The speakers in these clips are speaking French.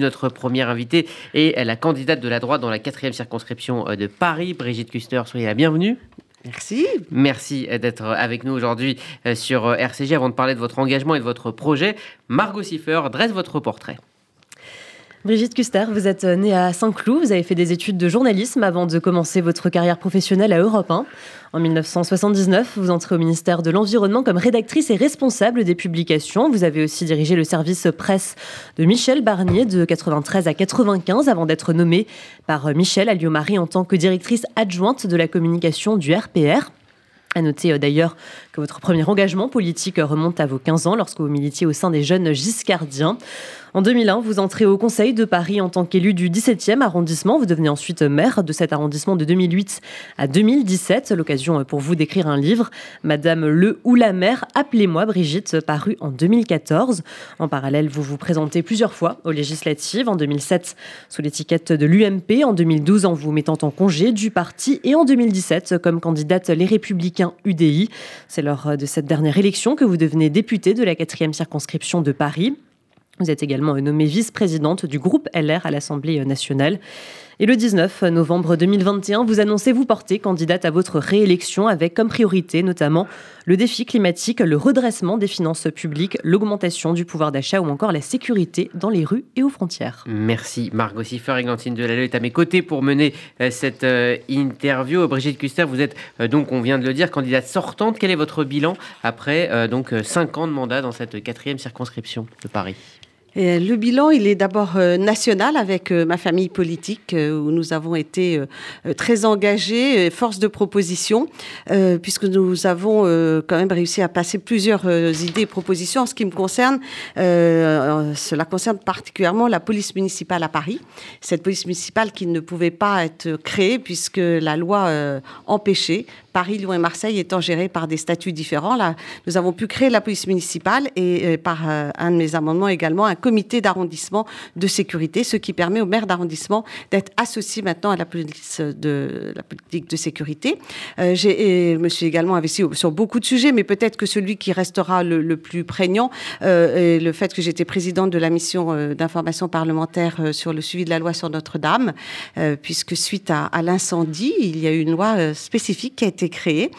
Notre première invitée est la candidate de la droite dans la quatrième circonscription euh, de Paris, Brigitte Custer. Soyez la bienvenue. Merci. Merci euh, d'être avec nous aujourd'hui euh, sur RCG. Avant de parler de votre engagement et de votre projet, Margot Siffer dresse votre portrait. Brigitte Custer, vous êtes née à Saint-Cloud, vous avez fait des études de journalisme avant de commencer votre carrière professionnelle à Europe 1. En 1979, vous entrez au ministère de l'Environnement comme rédactrice et responsable des publications. Vous avez aussi dirigé le service presse de Michel Barnier de 93 à 95 avant d'être nommée par Michel Alliot-Marie en tant que directrice adjointe de la communication du RPR. À noter euh, d'ailleurs que votre premier engagement politique remonte à vos 15 ans lorsque vous militiez au sein des jeunes giscardiens. En 2001, vous entrez au Conseil de Paris en tant qu'élu du 17e arrondissement. Vous devenez ensuite maire de cet arrondissement de 2008 à 2017. L'occasion pour vous d'écrire un livre, Madame le ou la maire, appelez-moi Brigitte, paru en 2014. En parallèle, vous vous présentez plusieurs fois aux législatives, en 2007 sous l'étiquette de l'UMP, en 2012 en vous mettant en congé du parti et en 2017 comme candidate Les Républicains C'est lors de cette dernière élection que vous devenez députée de la 4e circonscription de Paris. Vous êtes également nommée vice-présidente du groupe LR à l'Assemblée nationale. Et le 19 novembre 2021, vous annoncez vous porter candidate à votre réélection avec comme priorité notamment le défi climatique, le redressement des finances publiques, l'augmentation du pouvoir d'achat ou encore la sécurité dans les rues et aux frontières. Merci Margot Siffer. Églantine Delalleux est à mes côtés pour mener euh, cette euh, interview. Brigitte Custer, vous êtes euh, donc, on vient de le dire, candidate sortante. Quel est votre bilan après donc 5 ans de mandat dans cette quatrième circonscription de Paris? Le bilan, il est d'abord euh, national avec euh, ma famille politique euh, où nous avons été très engagés, force de proposition, puisque nous avons quand même réussi à passer plusieurs idées et propositions. En ce qui me concerne, cela concerne particulièrement la police municipale à Paris. Cette police municipale qui ne pouvait pas être créée puisque la loi empêchait Paris, Lyon et Marseille étant gérés par des statuts différents. Nous avons pu créer la police municipale et par un de mes amendements également un comité d'arrondissement de sécurité, ce qui permet au maire d'arrondissement d'être associé maintenant à la police de la politique de sécurité. Euh, j'ai, je me suis également investi sur beaucoup de sujets, mais peut-être que celui qui restera le, plus prégnant euh, est le fait que j'étais présidente de la mission euh, d'information parlementaire sur le suivi de la loi sur Notre-Dame, puisque suite à, à l'incendie, il y a eu une loi spécifique qui a été créée,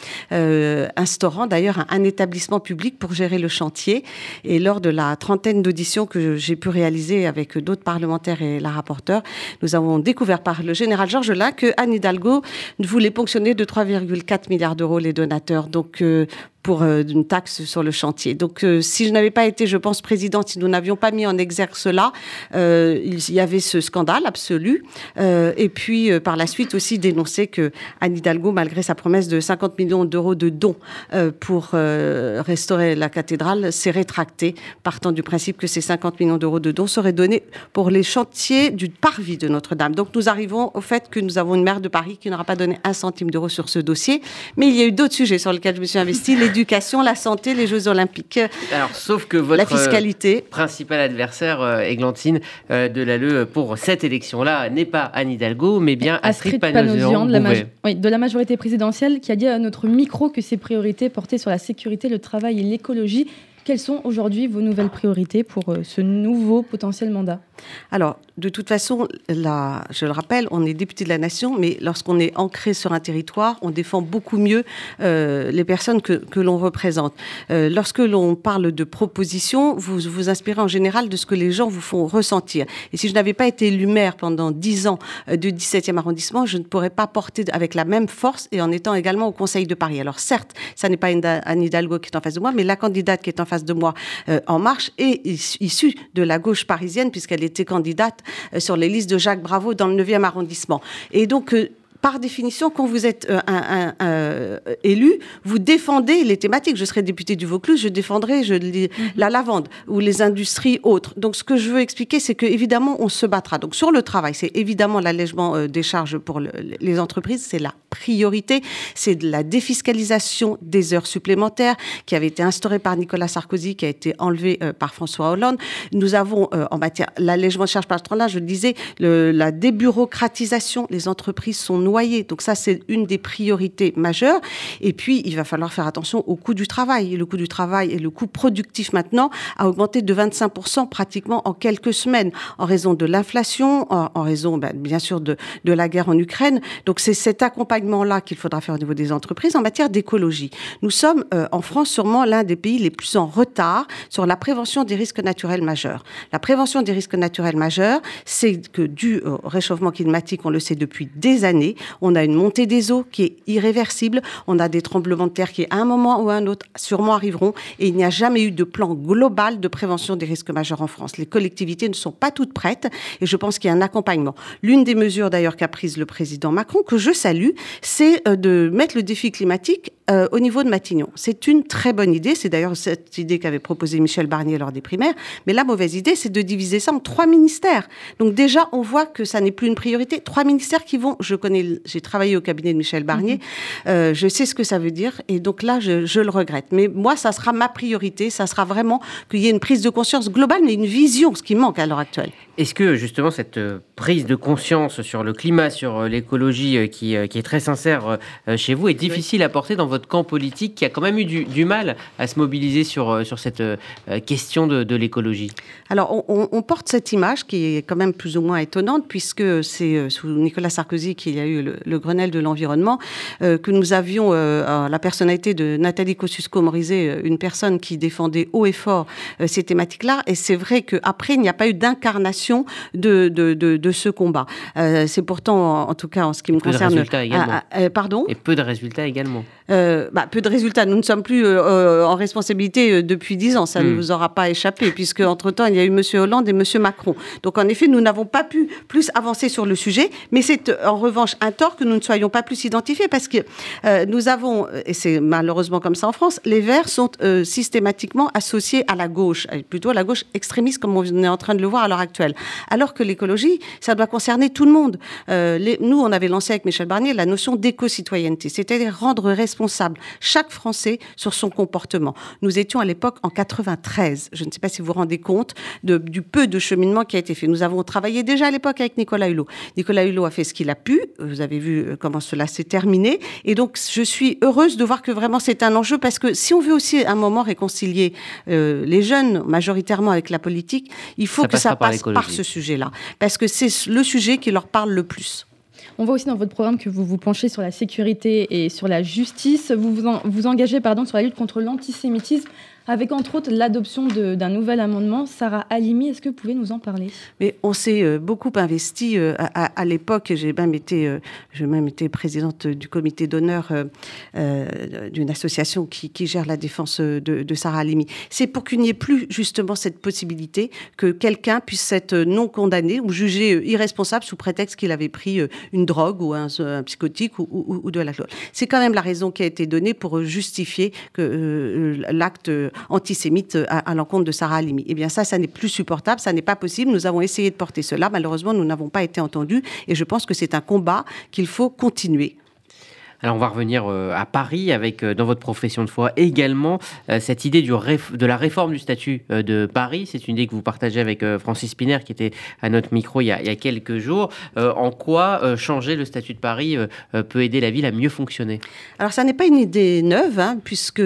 instaurant d'ailleurs un, un établissement public pour gérer le chantier. Et lors de la trentaine d'auditions que j'ai pu réaliser avec d'autres parlementaires et la rapporteure, nous avons découvert par le général Georges Lain que Anne Hidalgo voulait ponctionner de 3,4 milliards d'euros les donateurs. Donc, euh, pour euh, une taxe sur le chantier. Donc, euh, si je n'avais pas été, je pense, présidente, si nous n'avions pas mis en exergue cela, euh, il y avait ce scandale absolu. et puis, par la suite aussi, dénoncer que Anne Hidalgo, malgré sa promesse de 50 millions d'euros de dons pour restaurer la cathédrale, s'est rétractée, partant du principe que ces 50 millions d'euros de dons seraient donnés pour les chantiers du parvis de Notre-Dame. Donc, nous arrivons au fait que nous avons une maire de Paris qui n'aura pas donné un centime d'euro sur ce dossier. Mais il y a eu d'autres sujets sur lesquels je me suis investie l'éducation, la santé, les Jeux Olympiques. Alors, sauf que votre la fiscalité. principal adversaire, euh, Églantine euh, de Lalleux, pour cette élection-là, n'est pas Anne Hidalgo, mais bien Astrid, Panosian, de, la de la majorité présidentielle, qui a dit à notre micro que ses priorités portaient sur la sécurité, le travail et l'écologie. Quelles sont aujourd'hui vos nouvelles priorités pour euh, ce nouveau potentiel mandat? Alors, de toute façon, là, je le rappelle, on est député de la nation, mais lorsqu'on est ancré sur un territoire, on défend beaucoup mieux euh, les personnes que, l'on représente. Euh, lorsque l'on parle de propositions, vous vous inspirez en général de ce que les gens vous font ressentir. Et si je n'avais pas été élu maire pendant dix ans euh, de 17e arrondissement, je ne pourrais pas porter avec la même force et en étant également au Conseil de Paris. Alors certes, ça n'est pas Anne Hidalgo qui est en face de moi, mais la candidate qui est en face de moi en marche est issue de la gauche parisienne puisqu'elle était candidate euh, sur les listes de Jacques Bravo dans le 9e arrondissement. Et donc, euh, par définition, quand vous êtes euh, un, euh, élu, vous défendez les thématiques. Je serai député du Vaucluse, je défendrai je, mhm. la lavande ou les industries autres. Donc, ce que je veux expliquer, c'est qu'évidemment, on se battra. Donc, sur le travail, c'est évidemment l'allègement euh, des charges pour les entreprises, c'est la priorité. C'est de la défiscalisation des heures supplémentaires qui avait été instaurée par Nicolas Sarkozy, qui a été enlevée par François Hollande. Nous avons, en matière l'allègement de charges patronales, je disais, le, la débureaucratisation. Les entreprises sont Donc ça, c'est une des priorités majeures. Et puis, il va falloir faire attention au coût du travail. Le coût du travail et le coût productif maintenant a augmenté de 25% pratiquement en quelques semaines en raison de l'inflation, en, raison ben, bien sûr de, la guerre en Ukraine. Donc c'est cet accompagnement-là qu'il faudra faire au niveau des entreprises en matière d'écologie. Nous sommes euh, en France sûrement l'un des pays les plus en retard sur la prévention des risques naturels majeurs. La prévention des risques naturels majeurs, c'est que dû au réchauffement climatique, on le sait depuis des années, on a une montée des eaux qui est irréversible, on a des tremblements de terre qui à un moment ou à un autre sûrement arriveront et il n'y a jamais eu de plan global de prévention des risques majeurs en France. Les collectivités ne sont pas toutes prêtes et je pense qu'il y a un accompagnement. L'une des mesures d'ailleurs qu'a prise le président Macron, que je salue, c'est euh, de mettre le défi climatique euh, au niveau de Matignon. C'est une très bonne idée. C'est d'ailleurs cette idée qu'avait proposée Michel Barnier lors des primaires. Mais la mauvaise idée, c'est de diviser ça en trois ministères. Donc déjà, on voit que ça n'est plus une priorité. Trois ministères qui vont. Je connais, j'ai travaillé au cabinet de Michel Barnier. Mhm. Euh, je sais ce que ça veut dire. Et donc là, je, je, le regrette. Mais moi, ça sera ma priorité. Ça sera vraiment qu'il y ait une prise de conscience globale, mais une vision, ce qui manque à l'heure actuelle. Est-ce que justement cette euh, prise de conscience sur le climat, sur l'écologie, qui, qui, est très sincère chez vous, est difficile à porter dans votre camp politique qui a quand même eu du, mal à se mobiliser sur, euh, sur cette euh, question de, l'écologie? Alors, on, porte cette image qui est quand même plus ou moins étonnante, puisque c'est euh, sous Nicolas Sarkozy qu'il y a eu le, Grenelle de l'environnement, que nous avions la personnalité de Nathalie Kosciusko-Morizet, une personne qui défendait haut et fort ces thématiques-là. Et c'est vrai qu'après, il n'y a pas eu d'incarnation de, de, de, ce combat. c'est pourtant, en, tout cas, en ce qui me concerne... De résultats également. Ah, ah, pardon? Et peu de résultats également. Euh, bah, peu de résultats. Nous ne sommes plus euh, euh, en responsabilité depuis dix ans. Ça ne hmm. vous aura pas échappé, puisque entre-temps, il y a eu M. Hollande et M. Macron. Donc, en effet, nous n'avons pas pu plus avancer sur le sujet. Mais c'est en revanche un tort que nous ne soyons pas plus identifiés, parce que nous avons, et c'est malheureusement comme ça en France, les Verts sont systématiquement associés à la gauche, plutôt à la gauche extrémiste, comme on est en train de le voir à l'heure actuelle. Alors que l'écologie, ça doit concerner tout le monde. Les, nous, on avait lancé avec Michel Barnier la notion d'éco-citoyenneté, c'est-à-dire rendre responsable chaque Français sur son comportement. Nous étions à l'époque en 93. Je ne sais pas si vous vous rendez compte de, du peu de cheminement qui a été fait. Nous avons travaillé déjà à l'époque avec Nicolas Hulot. Nicolas Hulot a fait ce qu'il a pu. Vous avez vu euh, comment cela s'est terminé. Et donc, je suis heureuse de voir que vraiment c'est un enjeu parce que si on veut aussi un moment réconcilier euh, les jeunes majoritairement avec la politique, il faut que ça passe par ce sujet-là. Parce que c'est le sujet qui leur parle le plus. On voit aussi dans votre programme que vous vous penchez sur la sécurité et sur la justice. Vous vous, engagez sur la lutte contre l'antisémitisme avec entre autres l'adoption d'un nouvel amendement. Sarah Halimi, est-ce que vous pouvez nous en parler? Mais on s'est euh, beaucoup investi euh, à, l'époque. J'ai même été, euh, même été présidente du comité d'honneur d'une association qui, gère la défense de, Sarah Halimi. C'est pour qu'il n'y ait plus justement cette possibilité que quelqu'un puisse être non condamné ou jugé irresponsable sous prétexte qu'il avait pris une drogue ou un, psychotique ou, de la C'est quand même la raison qui a été donnée pour justifier que l'acte antisémite à, l'encontre de Sarah Halimi. Eh bien ça, ça n'est plus supportable, ça n'est pas possible. Nous avons essayé de porter cela. Malheureusement, nous n'avons pas été entendus et je pense que c'est un combat qu'il faut continuer. Alors on va revenir euh, à Paris avec euh, dans votre profession de foi également euh, cette idée de la réforme du statut de Paris. C'est une idée que vous partagez avec Francis Spiner qui était à notre micro il y a, quelques jours. en quoi changer le statut de Paris peut aider la ville à mieux fonctionner? Alors ça n'est pas une idée neuve hein, puisque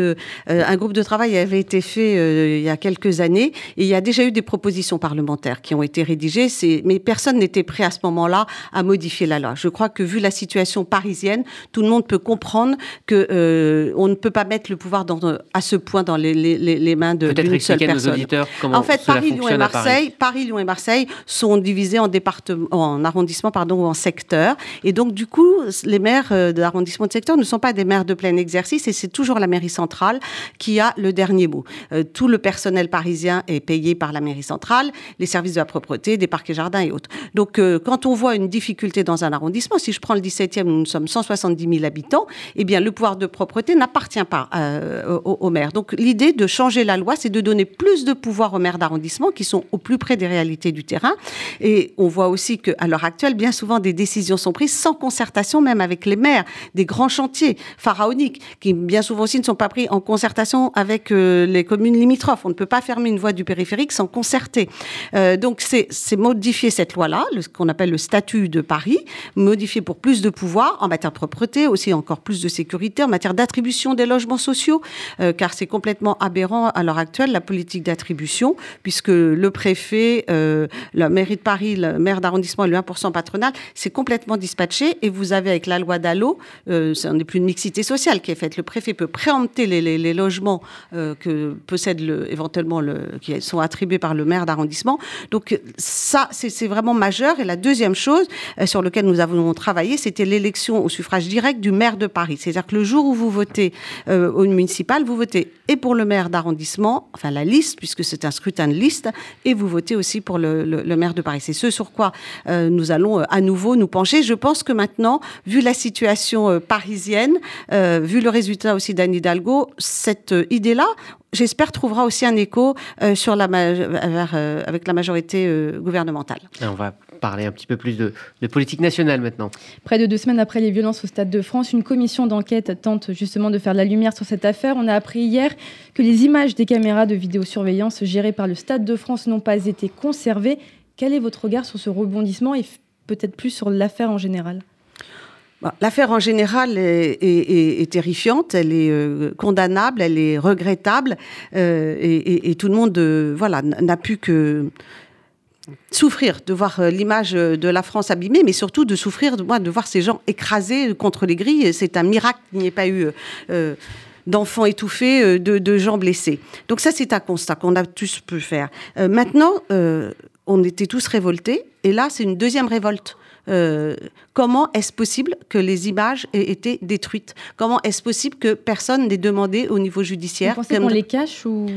un groupe de travail avait été fait il y a quelques années et il y a déjà eu des propositions parlementaires qui ont été rédigées. Mais personne n'était prêt à ce moment-là à modifier la loi. Je crois que vu la situation parisienne, tout le monde peut comprendre que euh, on ne peut pas mettre le pouvoir dans, à ce point dans les, les, les mains d'une seule personne. en fait, Paris, Lyon et Marseille, Paris. Lyon et Marseille sont divisés en départements, en arrondissements, pardon, ou en secteurs. Et donc, du coup, les maires euh, d'arrondissement de secteur ne sont pas des maires de plein exercice, et c'est toujours la mairie centrale qui a le dernier mot. Euh, tout le personnel parisien est payé par la mairie centrale, les services de la propreté, des parcs et jardins et autres. Donc, quand on voit une difficulté dans un arrondissement, si je prends le 17e, où nous sommes 170 000 habitants habitants, eh bien, le pouvoir de propreté n'appartient pas euh, au, maire. Donc, l'idée de changer la loi, c'est de donner plus de pouvoir aux maires d'arrondissement qui sont au plus près des réalités du terrain. Et on voit aussi qu'à l'heure actuelle, bien souvent, des décisions sont prises sans concertation, même avec les maires, des grands chantiers pharaoniques, qui bien souvent aussi ne sont pas pris en concertation avec euh, les communes limitrophes. On ne peut pas fermer une voie du périphérique sans concerter. Euh, donc, c'est modifier cette loi-là, ce qu'on appelle le statut de Paris, modifier pour plus de pouvoir en matière de propreté, aussi encore plus de sécurité, en matière d'attribution des logements sociaux, euh, car c'est complètement aberrant à l'heure actuelle, la politique d'attribution, puisque le préfet, euh, la mairie de Paris, le maire d'arrondissement et le 1% patronal, c'est complètement dispatché. Et vous avez avec la loi Dallot, euh, ce n'est plus une mixité sociale qui est faite. Le préfet peut préempter les, logements euh, que possède le, éventuellement le, qui sont attribués par le maire d'arrondissement. Donc ça, c'est vraiment majeur. Et la deuxième chose sur laquelle nous avons travaillé, c'était l'élection au suffrage direct du maire de Paris. C'est-à-dire que le jour où vous votez au municipal, vous votez et pour le maire d'arrondissement, enfin la liste, puisque c'est un scrutin de liste, et vous votez aussi pour le, maire de Paris. C'est ce sur quoi euh, nous allons euh, à nouveau nous pencher. Je pense que maintenant, vu la situation euh, parisienne, vu le résultat aussi d'Anne Hidalgo, cette idée-là, j'espère, trouvera aussi un écho avec la majorité gouvernementale. on va parler un petit peu plus de, de, politique nationale maintenant. Près de deux semaines après les violences au Stade de France, une commission d'enquête tente justement de faire de la lumière sur cette affaire. On a appris hier que les images des caméras de vidéosurveillance gérées par le Stade de France n'ont pas été conservées. Quel est votre regard sur ce rebondissement et peut-être plus sur l'affaire en général? Bah, L'affaire en général est, terrifiante, elle est euh, condamnable, elle est regrettable, euh, et, tout le monde euh, voilà, n'a pu que souffrir de voir l'image de la France abîmée, mais surtout de souffrir de, de voir ces gens écrasés contre les grilles. C'est un miracle qu'il n'y ait pas eu d'enfants étouffés, euh, de, gens blessés. Donc ça, c'est un constat qu'on a tous pu faire. Euh, maintenant, euh, on était tous révoltés, et là, c'est une deuxième révolte. comment est-ce possible que les images aient été détruites? Comment est-ce possible que personne n'ait demandé au niveau judiciaire Vous pensez qu'on les cache ou?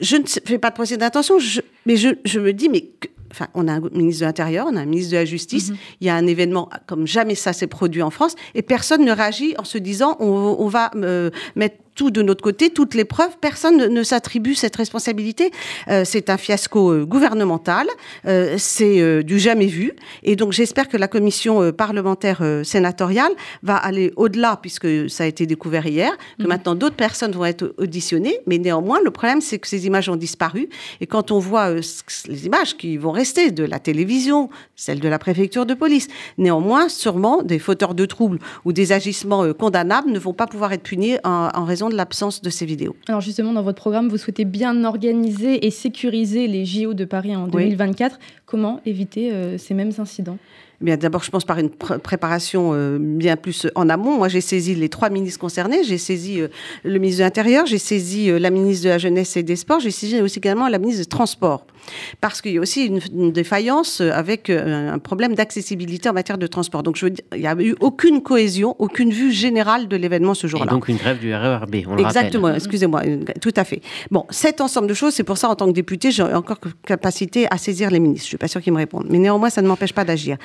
Je ne fais pas de procès d'intention, mais je, je, me dis, mais Enfin, on a un ministre de l'Intérieur, on a un ministre de la Justice. Mhm. Il y a un événement comme jamais ça s'est produit en France, et personne ne réagit en se disant on, on va mettre tout de notre côté, toutes les preuves, personne ne, s'attribue cette responsabilité. Euh, c'est un fiasco euh, gouvernemental, euh, c'est du jamais vu. Et donc j'espère que la commission parlementaire sénatoriale va aller au-delà, puisque ça a été découvert hier, que mhm. maintenant d'autres personnes vont être auditionnées. Mais néanmoins, le problème, c'est que ces images ont disparu. Et quand on voit les images qui vont rester de la télévision, celles de la préfecture de police, néanmoins, sûrement, des fauteurs de troubles ou des agissements condamnables ne vont pas pouvoir être punis en, en raison de l'absence de ces vidéos. Alors justement, dans votre programme, vous souhaitez bien organiser et sécuriser les JO de Paris en 2024. Comment éviter euh, ces mêmes incidents? Eh Bien, d'abord, je pense par une préparation euh, bien plus en amont. Moi, j'ai saisi les trois ministres concernés. J'ai saisi euh, le ministre de l'Intérieur, j'ai saisi la ministre de la Jeunesse et des Sports, j'ai saisi aussi également la ministre des Transports parce qu'il y a aussi une, défaillance avec euh, un problème d'accessibilité en matière de transport. Donc, je veux dire, il n'y a eu aucune cohésion, aucune vue générale de l'événement ce jour-là. donc une grève du RERB, on le Exactement, excusez-moi, tout à fait. Bon, cet ensemble de choses, c'est pour ça, en tant que député, j'ai encore capacité à saisir les ministres. Je ne suis pas sûre qu'ils me répondent. Mais néanmoins, ça ne m'empêche pas d'agir.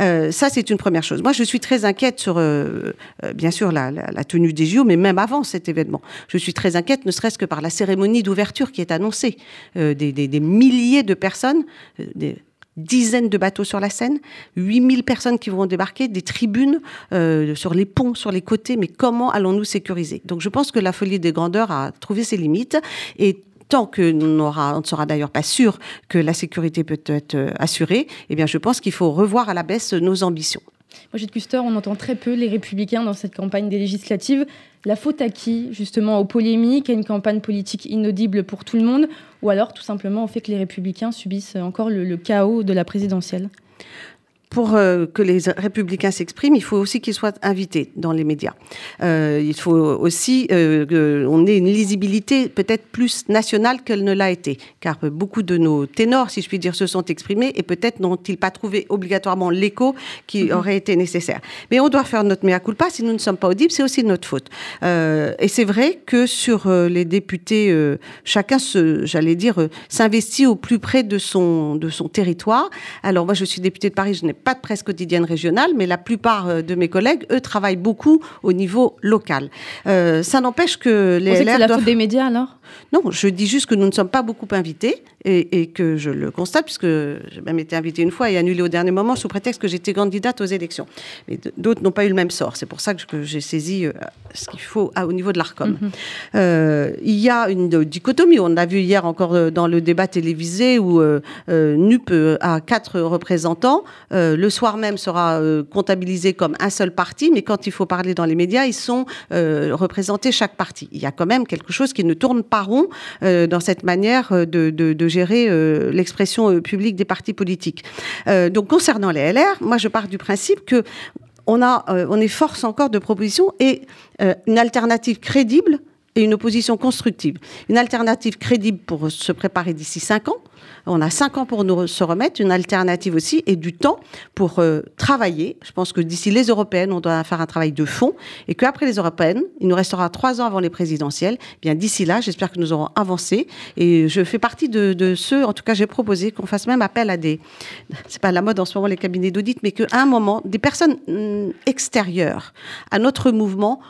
Euh, ça, c'est une première chose. Moi, je suis très inquiète sur, euh, bien sûr, la, tenue des JO, mais même avant cet événement. Je suis très inquiète, ne serait-ce que par la cérémonie d'ouverture qui est annoncée. des, des, des milliers de personnes, euh, des dizaines de bateaux sur la Seine, 8000 personnes qui vont débarquer, des tribunes euh, sur les ponts, sur les côtés, mais comment allons-nous sécuriser? Donc je pense que la folie des grandeurs a trouvé ses limites. Et tant que on, ne sera d'ailleurs pas sûr que la sécurité peut être euh, assurée, eh je pense qu'il faut revoir à la baisse nos ambitions. Brigitte Custer, on entend très peu les républicains dans cette campagne des législatives. La faute à qui Justement aux polémiques, à une campagne politique inaudible pour tout le monde? Ou alors tout simplement au fait que les républicains subissent encore le, chaos de la présidentielle? Pour euh, que les républicains s'expriment, il faut aussi qu'ils soient invités dans les médias. Euh, il faut aussi euh, qu'on ait une lisibilité peut-être plus nationale qu'elle ne l'a été, car beaucoup de nos ténors, si je puis dire, se sont exprimés et peut-être n'ont-ils pas trouvé obligatoirement l'écho qui mhm. aurait été nécessaire. Mais on doit faire notre mea culpa. Si nous ne sommes pas audibles, c'est aussi notre faute. et c'est vrai que sur les députés, chacun, j'allais dire, s'investit au plus près de son, de son territoire. Alors moi, je suis députée de Paris, je n'ai pas de presse quotidienne régionale, mais la plupart de mes collègues, eux, travaillent beaucoup au niveau local. ça n'empêche que les LR... C'est la faute des médias alors? Non, je dis juste que nous ne sommes pas beaucoup invités et, que je le constate, puisque j'ai même été invitée une fois et annulée au dernier moment sous prétexte que j'étais candidate aux élections. Mais d'autres n'ont pas eu le même sort. C'est pour ça que j'ai saisi euh, ce qu'il faut au niveau de l'ARCOM. Mhm. Euh, il y a une dichotomie. On l'a vu hier encore euh, dans le débat télévisé où NUP a quatre représentants. le soir même sera comptabilisé comme un seul parti, mais quand il faut parler dans les médias, ils sont représentés chaque parti. Il y a quand même quelque chose qui ne tourne pas rond dans cette manière de, de gérer l'expression publique des partis politiques. donc concernant les LR, moi je pars du principe que on, a, on est force encore de propositions et une alternative crédible et une opposition constructive. Une alternative crédible pour se préparer d'ici cinq ans. On a cinq ans pour nous se remettre, une alternative aussi, et du temps pour euh, travailler. Je pense que d'ici les européennes, on doit faire un travail de fond, et qu'après les européennes, il nous restera trois ans avant les présidentielles. Eh bien d'ici là, j'espère que nous aurons avancé, et je fais partie de, ceux, en tout cas, j'ai proposé qu'on fasse même appel à des, c'est pas la mode en ce moment les cabinets d'audit, mais qu'à un moment, des personnes mm, extérieures à notre mouvement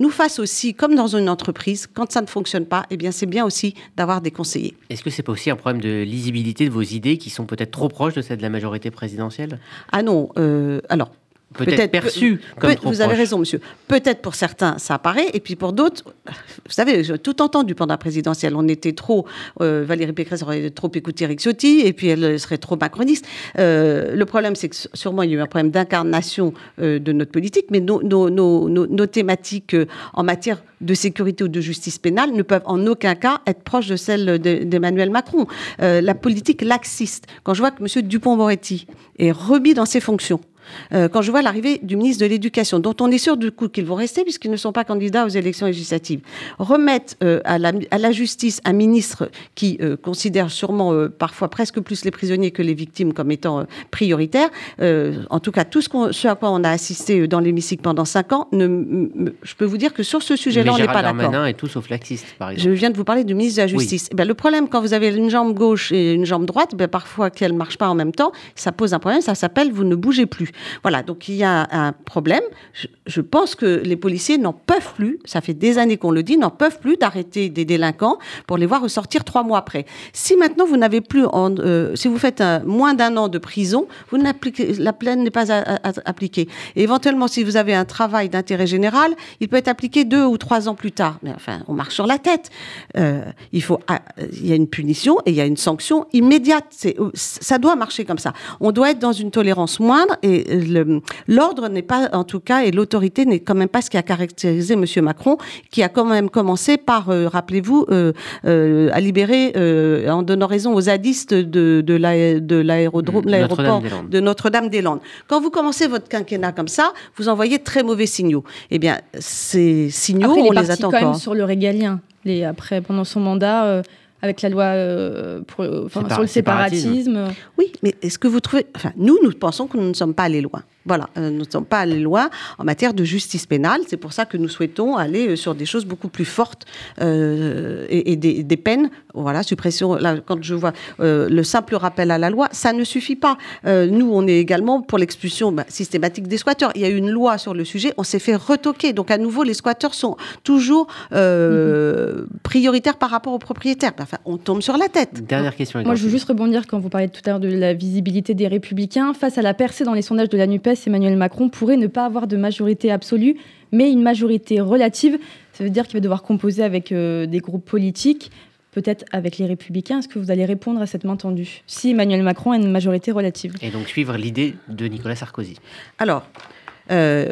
nous fasse aussi, comme dans une entreprise, quand ça ne fonctionne pas, eh bien c'est bien aussi d'avoir des conseillers. Est-ce que c'est pas aussi un problème de lisibilité de vos idées qui sont peut-être trop proches de celle de la majorité présidentielle? Ah non, euh, alors peut-être perçu comme trop Vous avez raison, monsieur. Peut-être pour certains, ça apparaît, et puis pour d'autres, vous savez, j'ai tout entendu pendant la présidentielle. On était trop, euh, Valérie Pécresse aurait trop écouté Eric Ciotti, et puis elle serait trop macroniste. Euh, le problème, c'est que sûrement il y a eu un problème d'incarnation euh, de notre politique, mais nos, nos, nos, nos thématiques en matière de sécurité ou de justice pénale ne peuvent en aucun cas être proches de celles d'Emmanuel Macron. la politique laxiste. Quand je vois que monsieur Dupont-Moretti est remis dans ses fonctions, euh, quand je vois l'arrivée du ministre de l'Éducation, dont on est sûr du coup qu'ils vont rester puisqu'ils ne sont pas candidats aux élections législatives, remettre euh, à, la, justice un ministre qui euh, considère sûrement parfois presque plus les prisonniers que les victimes comme étant prioritaires, en tout cas tout ce, à quoi on a assisté dans l'hémicycle pendant cinq ans, je peux vous dire que sur ce sujet-là, on n'est pas d'accord. est tout sauf laxiste, par exemple. Je viens de vous parler du ministre de la Justice. Eh ben, le problème, quand vous avez une jambe gauche et une jambe droite, ben, parfois qu'elles ne marchent pas en même temps, ça pose un problème, ça s'appelle vous ne bougez plus. Voilà, donc il y a un problème. Je, pense que les policiers n'en peuvent plus, ça fait des années qu'on le dit, n'en peuvent plus d'arrêter des délinquants pour les voir ressortir trois mois après. Si maintenant vous n'avez plus, euh, si vous faites moins d'un an de prison, vous la peine n'est pas appliquée. Et éventuellement, si vous avez un travail d'intérêt général, il peut être appliqué deux ou trois ans plus tard. Mais enfin, on marche sur la tête. Euh, il faut, ah, il y a une punition et il y a une sanction immédiate. Ça doit marcher comme ça. On doit être dans une tolérance moindre et l'ordre n'est pas, en tout cas, et l'autorité n'est quand même pas ce qui a caractérisé M. Macron, qui a quand même commencé par, euh, rappelez-vous, euh, euh, à libérer, en donnant raison aux zadistes de, de l'aérodrome, mmh, l'aéroport de Notre-Dame-des-Landes. Quand vous commencez votre quinquennat comme ça, vous envoyez très mauvais signaux. Eh bien, ces signaux, on les attend quand même sur le régalien. Les, après, pendant son mandat, avec la loi euh, pour, sur le séparatisme. Oui, mais est-ce que vous trouvez... Enfin, nous, nous pensons que nous ne sommes pas allés loin. Voilà, euh, nous ne sommes pas allés loin en matière de justice pénale. C'est pour ça que nous souhaitons aller euh, sur des choses beaucoup plus fortes et, des, peines. Voilà, suppression. Là, quand je vois le simple rappel à la loi, ça ne suffit pas. nous, on est également pour l'expulsion bah, systématique des squatteurs. Il y a eu une loi sur le sujet, on s'est fait retoquer. Donc, à nouveau, les squatteurs sont toujours mm-hmm. prioritaires par rapport aux propriétaires on tombe sur la tête. Dernière question. Moi, je veux juste rebondir quand vous parlez tout à l'heure de la visibilité des Républicains. Face à la percée dans les sondages de la NUPES, Emmanuel Macron pourrait ne pas avoir de majorité absolue, mais une majorité relative. Ça veut dire qu'il va devoir composer avec euh, des groupes politiques, peut-être avec les Républicains. Est-ce que vous allez répondre à cette main tendue si Emmanuel Macron a une majorité relative? Et donc suivre l'idée de Nicolas Sarkozy. Alors. Euh,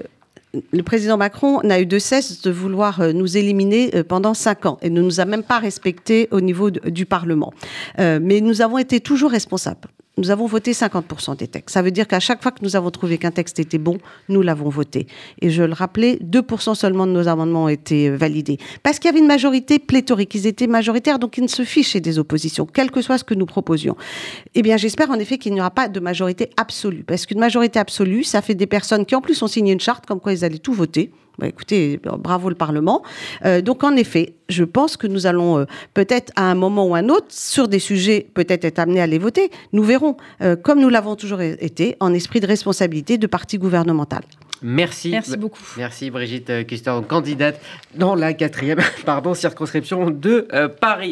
le président Macron n'a eu de cesse de vouloir euh, nous éliminer pendant cinq ans et ne nous a même pas respectés au niveau du Parlement. Euh, mais nous avons été toujours responsables nous avons voté 50% des textes. Ça veut dire qu'à chaque fois que nous avons trouvé qu'un texte était bon, nous l'avons voté. Et je le rappelais, 2% seulement de nos amendements ont été validés. Parce qu'il y avait une majorité pléthorique. Ils étaient majoritaires, donc ils ne se fichaient des oppositions, quel que soit ce que nous proposions. Eh bien, j'espère en effet qu'il n'y aura pas de majorité absolue. Parce qu'une majorité absolue, ça fait des personnes qui en plus ont signé une charte comme quoi ils allaient tout voter Bah, écoutez, bravo le Parlement. Euh, donc en effet, je pense que nous allons euh, peut-être à un moment ou un autre, sur des sujets, peut-être être amenés à les voter. Nous verrons, euh, comme nous l'avons toujours été, en esprit de responsabilité de parti gouvernemental. Merci. Merci beaucoup. Merci Brigitte Custer, candidate dans la quatrième pardon, circonscription de Paris.